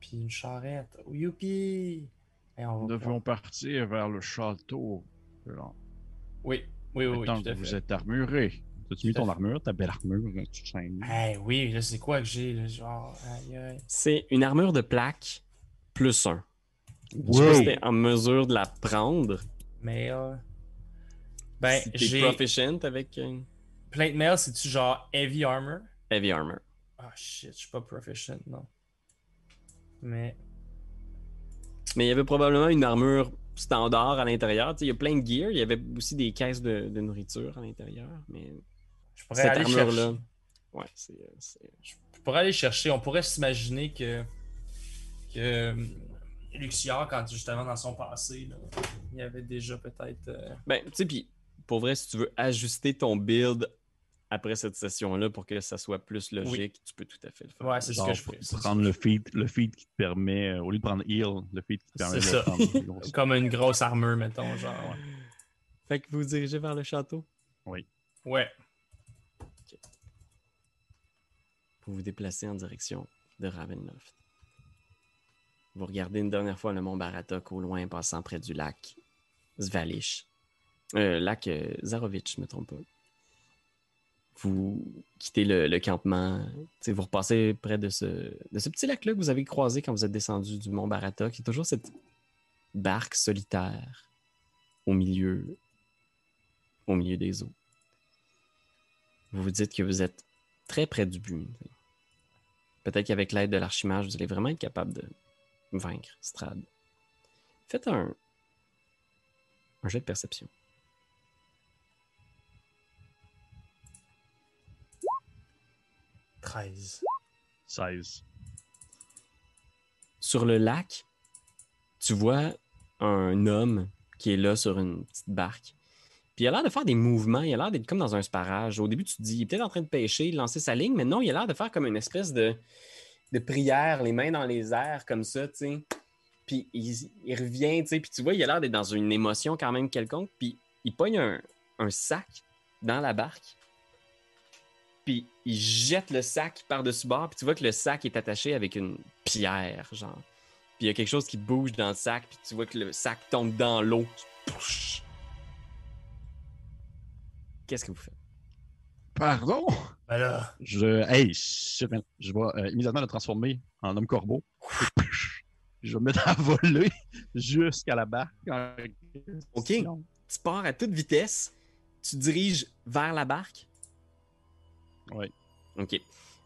puis une charrette. Youpi! Nous devons partir vers le château oui, oui, oui. Maintenant tout à vous êtes armuré. As-tu mis ton armure, ta belle armure? Tu hey, oui, je sais quoi que j'ai. C'est une armure de plaque plus un. Wow. Je en mesure de la prendre. Mais. Euh... Ben, j'ai. proficient avec. Euh, Plate mail, c'est-tu genre heavy armor? Heavy armor. Ah shit, je suis pas proficient, non. Mais. Mais il y avait probablement une armure standard à l'intérieur. Il y a plein de gear. Il y avait aussi des caisses de, nourriture à l'intérieur. Mais je pourrais aller chercher. Ouais, Je pourrais aller chercher. On pourrait s'imaginer que, que euh, Luxior, quand justement dans son passé, il y avait déjà peut-être. Euh, ben, tu sais, puis pour vrai, si tu veux ajuster ton build après cette session-là pour que ça soit plus logique, tu peux tout à fait le faire. Ouais, c'est ce que je ferais. Prendre le feed, le feed qui te permet, euh, au lieu de prendre heal, le feed qui te permet de ça. prendre. Comme une grosse armure, mettons, genre. Fait que vous, vous dirigez vers le château? Oui. Ouais. Vous vous déplacez en direction de Ravenloft. Vous regardez une dernière fois le mont Baratok au loin, passant près du lac Zvalish. Euh, lac euh, Zarovitch, je ne me trompe pas vous quittez le, campement, vous repassez près de ce, de ce petit lac-là que vous avez croisé quand vous êtes descendu du mont Barata, qui est toujours cette barque solitaire au milieu, au milieu des eaux. Vous vous dites que vous êtes très près du but. Peut-être qu'avec l'aide de l'archimage, vous allez vraiment être capable de vaincre Strad. Faites un, un jet de perception. 13. 16. sur le lac, tu vois un homme qui est là sur une petite barque. Puis il a l'air de faire des mouvements, il a l'air d'être comme dans un sparage. Au début, tu te dis, il est peut-être en train de pêcher, de lancer sa ligne, mais non, il a l'air de faire comme une espèce de, de prière, les mains dans les airs, comme ça, tu sais. Puis il, revient, tu sais, puis tu vois, il a l'air d'être dans une émotion quand même quelconque, puis il pogne un, un sac dans la barque, puis il jette le sac par-dessus bord, puis tu vois que le sac est attaché avec une pierre, genre. Puis il y a quelque chose qui bouge dans le sac, puis tu vois que le sac tombe dans l'eau. Pouch! Qu'est-ce que vous faites? Pardon? Ben là, Je, hey, je, je vais euh, immédiatement le transformer en homme corbeau. je vais me mettre à voler jusqu'à la barque. Ok. Tu pars à toute vitesse, tu diriges vers la barque? Oui. Ok.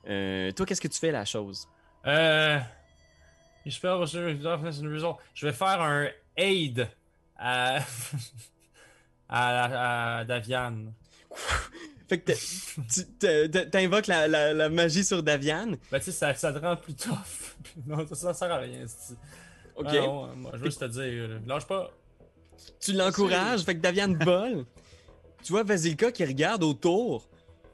Euh, toi, qu'est-ce que tu fais la chose? euh. Je Je vais faire un aid à. à, la- à Davian. Fait que t'as- tu t'invoques la, la- la magie sur Davian. Ben, tu sais, ça, ça te rend plus tough. non, ça, ça sert à rien. Ok. Ah non, moi, je veux juste te dire, lâche pas. Tu l'encourages, fait que Davian vole. tu vois Vasilka qui regarde autour,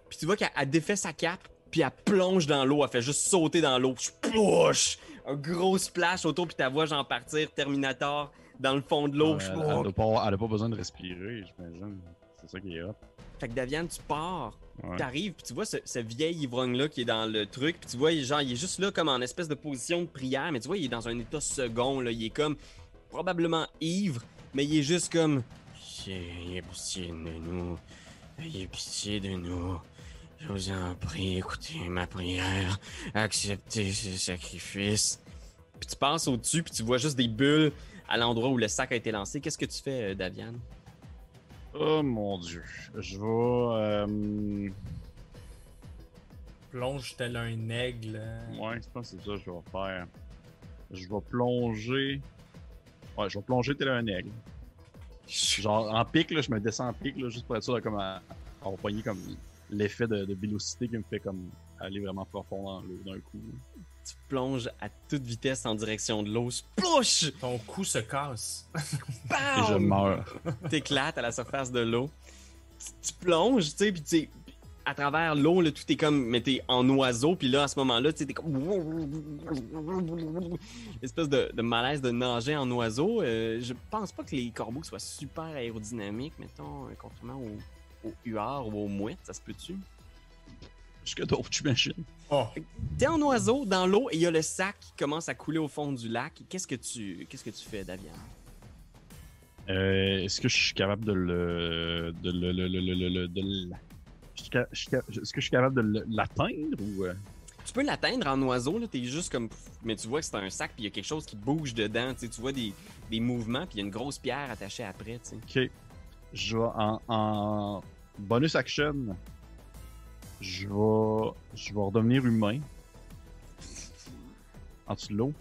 puis tu vois qu'elle elle défait sa cape, puis elle plonge dans l'eau, elle fait juste sauter dans l'eau. Splouch! Un gros splash autour, puis ta vois genre partir Terminator dans le fond de l'eau. Elle n'a pas, elle a pas besoin de respirer, j'imagine. C'est ça qui est hot. Fait que Davian, tu pars, Ouais. t'arrives, puis tu vois ce, ce vieil ivrogne-là qui est dans le truc, puis tu vois, il, genre, il est juste là comme en espèce de position de prière, mais tu vois, il est dans un état second, là. Il est comme probablement ivre, mais il est juste comme. Ayez pitié de nous. Ayez pitié de nous. Je vous en prie, écoutez ma prière. Acceptez ce sacrifice. Puis tu passes au-dessus, puis tu vois juste des bulles à l'endroit où le sac a été lancé. Qu'est-ce que tu fais, euh, Davian? Oh mon dieu. Je vais. euh, Plonge tel un aigle. Ouais, je pense que c'est ça que je vais faire. Je vais plonger. Ouais, je vais plonger tel un aigle. Genre en pic, là, je me descends en pic, là, juste pour être sûr de comme à, à comme l'effet de, de vélocité qui me fait comme aller vraiment profond dans l'eau d'un coup. là. Tu plonges à toute vitesse en direction de l'eau. Splouch! Ton cou se casse. Et je Bam! meurs. T'éclates à la surface de l'eau. Tu, tu plonges, tu sais, puis tu sais, à travers l'eau, là, tout est comme, mais t'es en oiseau, puis là, à ce moment-là, tu sais, t'es comme... Espèce de, de malaise de nager en oiseau. Euh, je pense pas que les corbeaux soient super aérodynamiques, mettons, euh, contrairement aux, aux huards ou aux mouettes, ça se peut-tu? Jusque d'autres, j'imagine. Oh, T'es en oiseau dans l'eau et il y a le sac qui commence à couler au fond du lac. Qu'est-ce que tu, qu'est-ce que tu fais, Davian? Euh, Est-ce que je suis capable de le. de le. le, le, de Est-ce que je suis capable de l'atteindre ou. euh? Tu peux l'atteindre en oiseau, là, t'es juste comme. Mais tu vois que c'est un sac, puis il y a quelque chose qui bouge dedans, tu sais, tu vois des, des mouvements, puis il y a une grosse pierre attachée après, tu sais. Ok. Je vais en, en bonus action. Je vais. Je vais redevenir humain. En dessous de l'eau.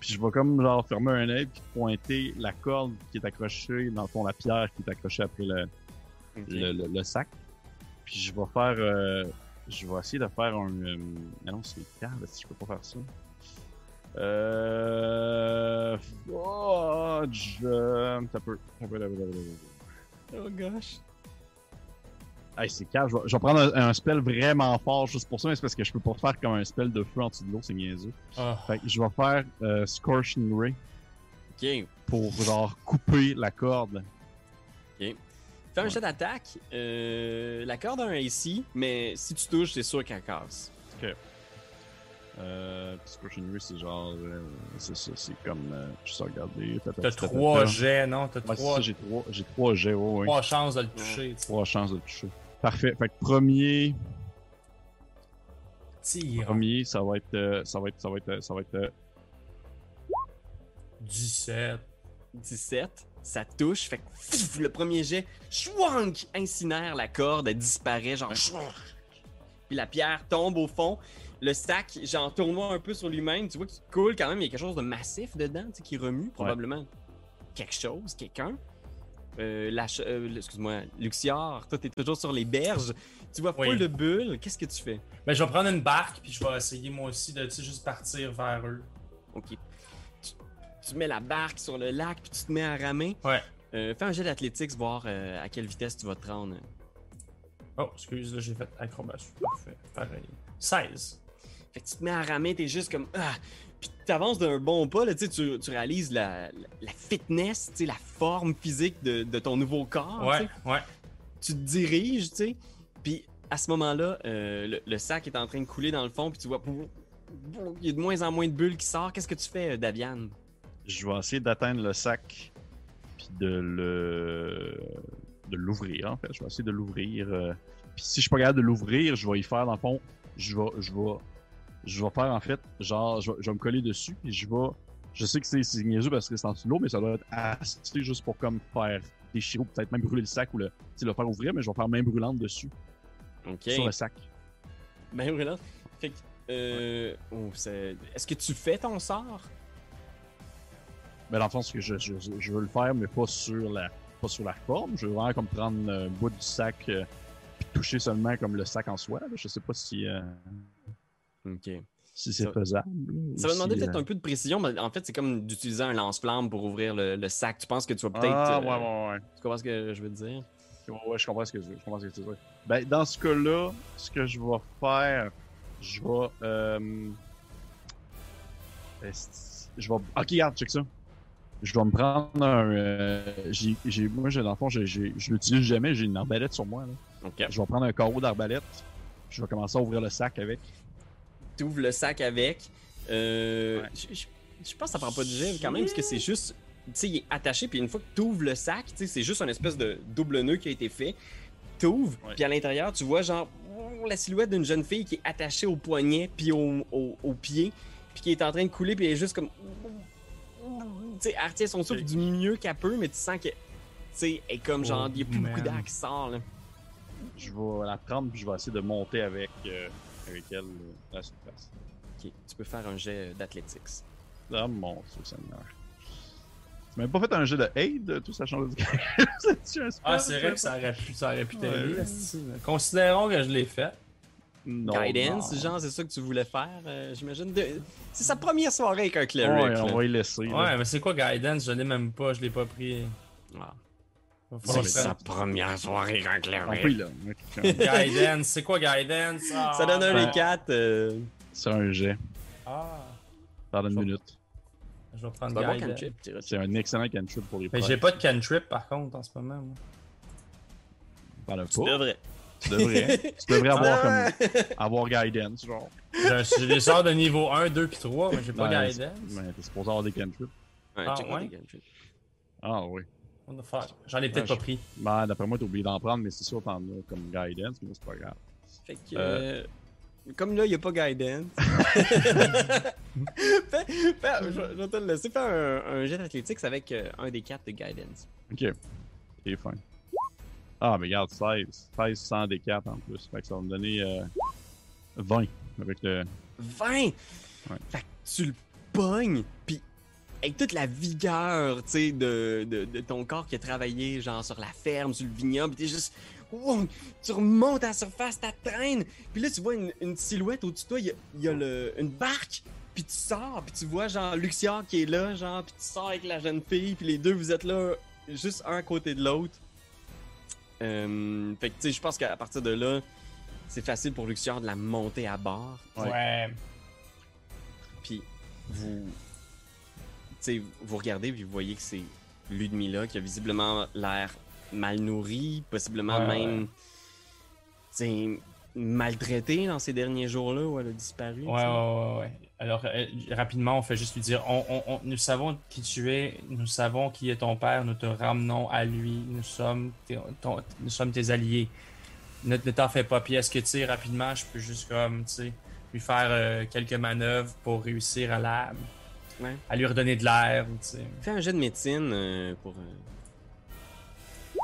Puis je vais comme genre fermer un œil puis pointer la corde qui est accrochée, dans le fond la pierre qui est accrochée après le, le, le- le sac. Puis je vais faire. euh, je vais essayer de faire un. euh, ah non, c'est calme, si je peux pas faire ça. Euh. Fudge. Ça peut. Ça peut. ça peut, ça peut, ça peut. Oh gosh. Hey, c'est calme. Je vais, je vais prendre un, un spell vraiment fort juste pour ça, mais c'est parce que je peux pas faire comme un spell de feu en dessous de l'eau, c'est niaiseux. oh. Fait que je vais faire euh, Scorching Ray Ok. pour genre couper la corde. Fais un Ouais. jet d'attaque. Euh, la corde a un AC, mais si tu touches, c'est sûr qu'elle casse. Euh, puis Scorching Ray, c'est genre. euh, c'est ça, c'est comme. Euh, je sais regarder. ta, ta, T'as ta, ta, ta, trois jets, non? T'as Ouais, trois, j'ai trois, j'ai trois jets, ouais, ouais. trois chances de le toucher. Trois chances de toucher. Parfait. Fait que premier, Tire. premier, ça va être, euh, ça va être, ça va être, euh, ça va être. euh, 17. 17, ça touche, fait que pff, le premier jet, chouank, incinère la corde, elle disparaît, genre. chouank. Puis la pierre tombe au fond. Le sac, genre, tournoie un peu sur lui-même. Tu vois qu'il coule quand même. Il y a quelque chose de massif dedans, tu sais, qui remue, probablement quelque chose, quelqu'un. Euh, la euh, excuse-moi, Luxior, toi, t'es toujours sur les berges. Tu vois Oui. full de bulles. Qu'est-ce que tu fais? Ben, je vais prendre une barque, puis je vais essayer moi aussi de juste partir vers eux. Ok. tu mets la barque sur le lac, puis tu te mets à ramer. Ouais. Euh, fais un jet d'athlétiques, voir euh, à quelle vitesse tu vas te rendre. Oh, excuse, là, j'ai fait acrobatie. Parfait. Pareil. 16. Fait que tu te mets à ramer, t'es juste comme. Ah! Puis t'avances d'un bon pas, là, tu, tu réalises la, la, la fitness, tu sais, la forme physique de, de ton nouveau corps. Ouais, ouais. Tu te diriges, tu sais. Puis à ce moment-là, euh, le, le sac est en train de couler dans le fond, puis tu vois. Il y a de moins en moins de bulles qui sortent. Qu'est-ce que tu fais, euh, Daviane? Je vais essayer d'atteindre le sac puis de le de l'ouvrir en fait. Je vais essayer de l'ouvrir. euh, Puis si je suis pas capable de l'ouvrir, je vais y faire dans le fond. Je vais je vais je vais faire en fait genre je vais, je vais me coller dessus puis je vais je sais que c'est niaiseux parce que c'est en dessous de l'eau mais ça doit être assez juste pour comme faire déchirer ou peut-être même brûler le sac ou le faire ouvrir mais je vais faire main brûlante dessus Ok. sur le sac. Ben brûlante? Fait que. Euh, oh, Est-ce que tu fais ton sort? Mais dans le que je, je, je veux le faire, mais pas sur la, pas sur la forme. Je veux vraiment comme prendre un bout du sac euh, puis toucher seulement comme le sac en soi. là. Je sais pas si, euh, Ok. si c'est Ça- faisable. Ça va demander si, peut-être euh, un peu de précision, mais en fait, c'est comme d'utiliser un lance-flamme pour ouvrir le, le sac. Tu penses que tu vas peut-être. Ah, euh, ouais, ouais, ouais. Tu comprends ce que je veux te dire? Ouais, ouais, je comprends ce que tu veux. Je comprends ce que tu veux. dire. Ben, dans ce cas-là, ce que je vais faire, je vais. Euh... Je vais. Ok, regarde, check ça. Je vais me prendre un. euh, j'ai, j'ai, moi, j'ai, dans le fond, j'ai, j'ai- je l'utilise jamais. J'ai une arbalète sur moi. Là. Ok. Je vais prendre un carreau d'arbalète. Je vais commencer à ouvrir le sac avec. Tu ouvres le sac avec. Euh, Ouais. je, je- je pense que ça prend pas de jet quand même, parce que c'est juste. Tu sais, il est attaché, puis une fois que tu ouvres le sac, tu sais, c'est juste un espèce de double nœud qui a été fait. Tu ouvres, puis à l'intérieur, tu vois genre la silhouette d'une jeune fille qui est attachée au poignet, puis au, au, au pied, puis qui est en train de couler, puis elle est juste comme. Tu sais, elle retient son souffle du mieux qu'elle peut, mais tu sens que. Tu sais, elle est comme genre, il n'y a plus Oh, beaucoup d'air qui sort, là. Je vais la prendre puis je vais essayer de monter avec, euh, avec elle euh, à surface. Ok, tu peux faire un jet d'athlétiques. Ah mon Dieu Seigneur. Tu m'as même pas fait un jeu de aid, tout ça change de C'est-tu un Ah, c'est vrai que ça? aurait pu, ça aurait pu t'aider. Ouais. Considérons que je l'ai fait. Non, Guidance, non. genre, c'est ça que tu voulais faire, euh, j'imagine. De- C'est sa première soirée avec un cleric. Ouais, là. on va y laisser. là. Ouais, mais c'est quoi Guidance? Je l'ai même pas, je l'ai pas pris. Ah. C'est sa première soirée cleric. là. Guidance, c'est quoi Guidance? Ah, Ça donne un ben- des quatre. euh, C'est un jet. Ah, Pendant une minute. je vais prendre Guidance. C'est un excellent cantrip pour les Mais j'ai pas de cantrip par contre en ce moment. moi. Tu devrais. Tu devrais. tu devrais avoir Ah! comme avoir guidance, genre. J'ai des sorts de niveau 1, 2 puis 3, mais j'ai pas Ouais, Guidance. Mais t'es supposé avoir des cantrips. Ouais, Ah, ouais? les cantrips. Ah oui. Fuck? J'en ai peut-être Ouais, pas pris. Ben, d'après moi, t'as oublié d'en prendre, mais c'est sûr t'en as comme guidance, mais c'est pas grave. Fait que. Euh. euh, Comme là, il n'y a pas guidance. Fais- fais- je, vais- te le laisser faire un, un jet d'athlétiques avec euh, un des quatre de guidance. Ok. C'est fin. Ah, mais regarde, 16. 16 sans des 4 en plus. Fait que ça va me donner euh, 20 avec le. 20! Ouais. Fait que tu le pognes, avec toute la vigueur, tu sais, de, de, de ton corps qui a travaillé, genre sur la ferme, sur le vignoble, t'es juste. wow, tu remontes à la surface, ta traîne, puis là, tu vois une, une silhouette au-dessus de toi, il y a, il y a le- une barque, puis tu sors, puis tu vois, genre, Luxiard qui est là, genre, puis tu sors avec la jeune fille, puis les deux, vous êtes là, juste un à côté de l'autre. Euh, fait que, tu sais, je pense qu'à partir de là, c'est facile pour Luxiard de la monter à bord. Ouais. Ouais. Puis vous, sais, vous regardez puis vous voyez que c'est Ludmilla qui a visiblement l'air mal nourrie, possiblement Ouais, même, ouais. maltraitée dans ces derniers jours-là où elle a disparu. Ouais, ouais, ouais, ouais. Alors, euh, rapidement, on fait juste lui dire on, on- on- Nous savons qui tu es, nous savons qui est ton père, nous te ramenons à lui, nous sommes tes, ton- nous sommes tes alliés. Ne, ne t'en fais pas. Puis est-ce que, tu sais, rapidement, je peux juste, comme, tu sais, lui faire euh, quelques manœuvres pour réussir à la. Ouais. à lui redonner de l'air, tu sais. Fais un jet de médecine euh, pour. euh,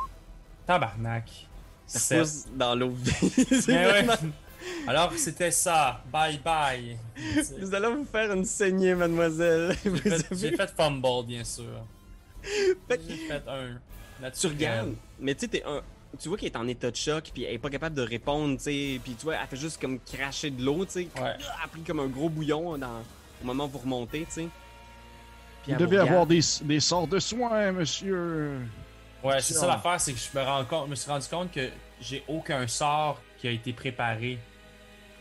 Tabarnak. ça dans l'eau. Ouais. Alors, c'était ça. Bye bye. Nous allons vous faire une saignée, mademoiselle. J'ai fait, avez- j'ai fait fumble, bien sûr. Fait J'ai fait un. tu regardes, mais tu sais, t'es un- tu vois qu'elle est en état de choc, puis elle est pas capable de répondre, tu sais, puis tu vois, elle fait juste comme cracher de l'eau, tu sais. Ouais. Elle a pris comme un gros bouillon dans, au moment où vous remontez, tu sais. Puis elle devez vous avoir des, des sorts de soins, monsieur. Ouais, c'est ça l'affaire, c'est que je me, rends compte, je me suis rendu compte que j'ai aucun sort qui a été préparé.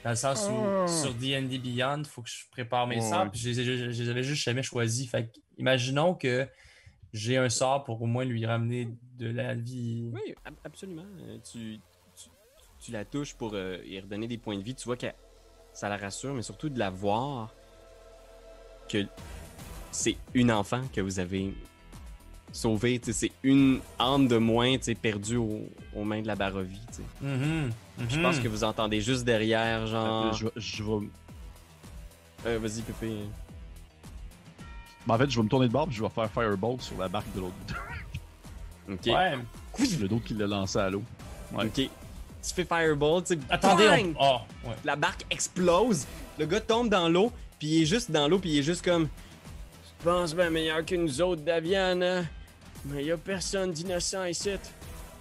Dans le sens où Ah. sur D&D Beyond, il faut que je prépare mes sorts, ouais. puis je les, ai- je- je les avais juste jamais choisis. Fait que, imaginons que j'ai un sort pour au moins lui ramener de la vie. Oui, ab- absolument. Euh, Tu, tu, tu la touches pour euh, y redonner des points de vie. Tu vois que ça la rassure, mais surtout de la voir que c'est une enfant que vous avez sauvée. C'est une âme de moins perdue au- aux mains de la Barovie. sais. Mhm, Je pense que vous entendez juste derrière, genre. Je, vais- je vais. Euh, Vas-y, Pépé. ben, en fait, je vais me tourner de bord puis je vais faire Fireball sur la barque de l'autre. Ok. Ouais. Le d'autre qui l'a lancé à l'eau. Ouais. Ok. Tu fais Fireball, tu. Attendez, on... Oh, ouais. La barque explose. Le gars tombe dans l'eau, puis il est juste dans l'eau, puis il est juste comme. Je pense bien meilleur que nous autres, Daviane. hein? Mais y a personne d'innocent ici.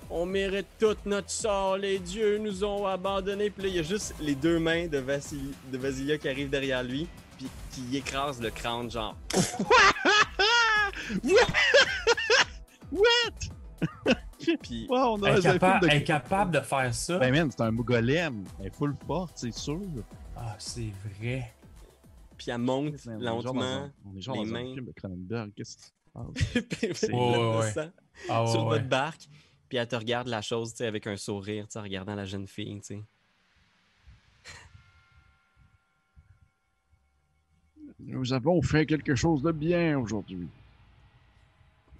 On mérite tout notre sort. Les dieux nous ont abandonnés. Puis là, il y a juste les deux mains de, Vasili- de Vasilia qui arrivent derrière lui, puis qui écrasent le crâne, genre. What? Puis Wow, on a un Incapa- film de... Incapable de faire ça. Ben man, c'est un golem. Elle est full forte, c'est sûr. Ah, c'est vrai. Puis elle monte lentement. un- On est genre les dans un mains. film de Cronenberg. Qu'est-ce que tu parles? puis Ouais, sang. Ah, ouais, sur ouais. votre barque, puis elle te regarde la chose, tu sais, avec un sourire, tu sais, en regardant la jeune fille, tu sais. Nous avons fait quelque chose de bien aujourd'hui.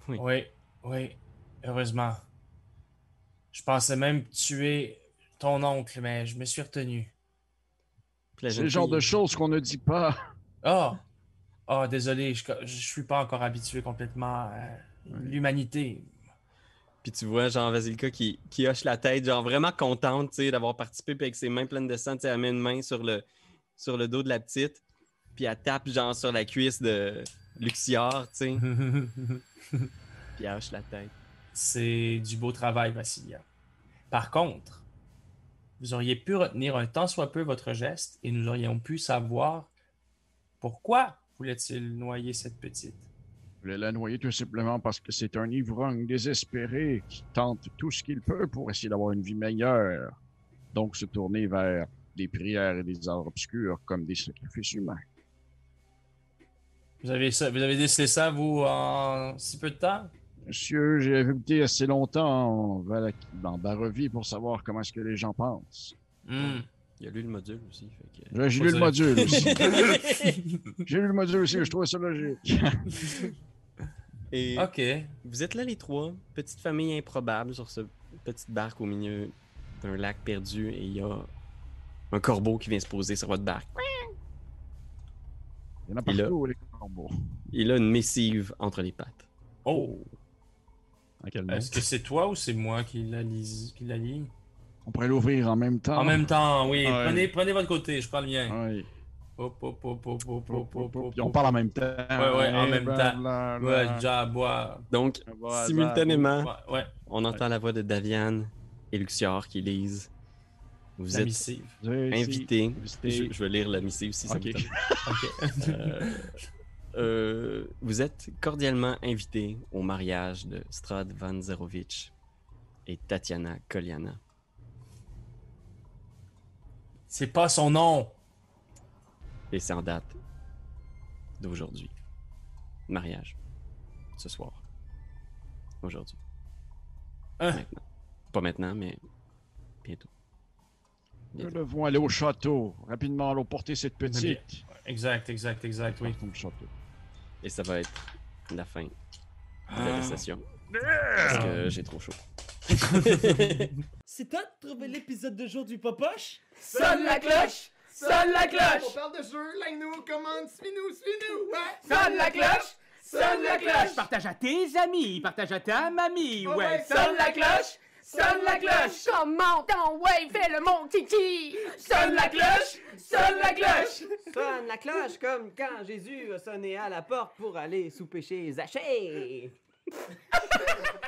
Oui, oui, heureusement. Je pensais même tuer ton oncle, mais je me suis retenu. C'est le genre de choses qu'on ne dit pas. Ah! Ah, désolé, je, je suis pas encore habitué complètement à l'humanité. Puis tu vois, genre, Vasilka qui, qui hoche la tête, genre, vraiment contente, tu sais, d'avoir participé, puis avec ses mains pleines de sang, tu sais, elle met une main sur le, sur le dos de la petite, puis elle tape, genre, sur la cuisse de Luxior, tu sais, puis elle hoche la tête. C'est du beau travail, Vassilia. Par contre, vous auriez pu retenir un tant soit peu votre geste et nous aurions pu savoir pourquoi voulait-il noyer cette petite. Je voulais la noyer tout simplement parce que c'est un ivrogne désespéré qui tente tout ce qu'il peut pour essayer d'avoir une vie meilleure. Donc se tourner vers des prières et des arts obscurs comme des sacrifices humains. Vous avez, ça, vous avez décelé ça, vous, en si peu de temps? Monsieur, j'ai habité assez longtemps en Barovie pour savoir comment est-ce que les gens pensent. Hmm. Il a lu le module aussi, fait que... J'ai lu le module aussi. J'ai lu le module aussi, je trouvais ça logique. Et Ok. vous êtes là les trois, petite famille improbable sur ce petite barque au milieu d'un lac perdu, et il y a un corbeau qui vient se poser sur votre barque. Il y en a partout, les corbeaux. Il a une missive entre les pattes. Oh! Est-ce que c'est toi ou c'est moi qui la lis, qui la lis? On pourrait l'ouvrir en même temps. En même temps, oui. Ouais. Prenez, prenez votre côté, je prends le mien. Oui. Hop, hop, hop, hop, hop, hop, hop, on parle en même temps. Ouais, ouais, en même temps. Ouais, déjà à boire. Donc, simultanément, Ouais, ouais, on entend la voix de Davian et Luxior qui lisent. Vous la êtes missive. Si. Visiter. Je, je vais lire la missive aussi. ça me tente. Euh, euh, vous êtes cordialement invités au mariage de Strad Van Zerovich et Tatiana Koliana. C'est pas son nom. Et c'est en date d'aujourd'hui. Mariage. Ce soir. Aujourd'hui. Hein? Maintenant. Pas maintenant, mais bientôt. Nous devons aller au château. Rapidement, allons porter cette petite. Exact, exact, exact, oui. Au château. Et ça va être la fin de la session. Parce que j'ai trop chaud. C'est toi de trouver l'épisode de jour du Popoche? Sonne la cloche! Sonne la On cloche! parle de jeu, like-nous, commande, suis-nous, suis-nous! Ouais! Sonne la cloche! Sonne la cloche! Partage à tes amis, partage à ta mamie, Ouais, ouais. Sonne la cloche! Sonne la cloche! Comment ton ouais, fais le mon titi! Sonne la cloche! Sonne la cloche! Sonne la cloche comme quand Jésus a sonné à la porte pour aller sous péché Zachée.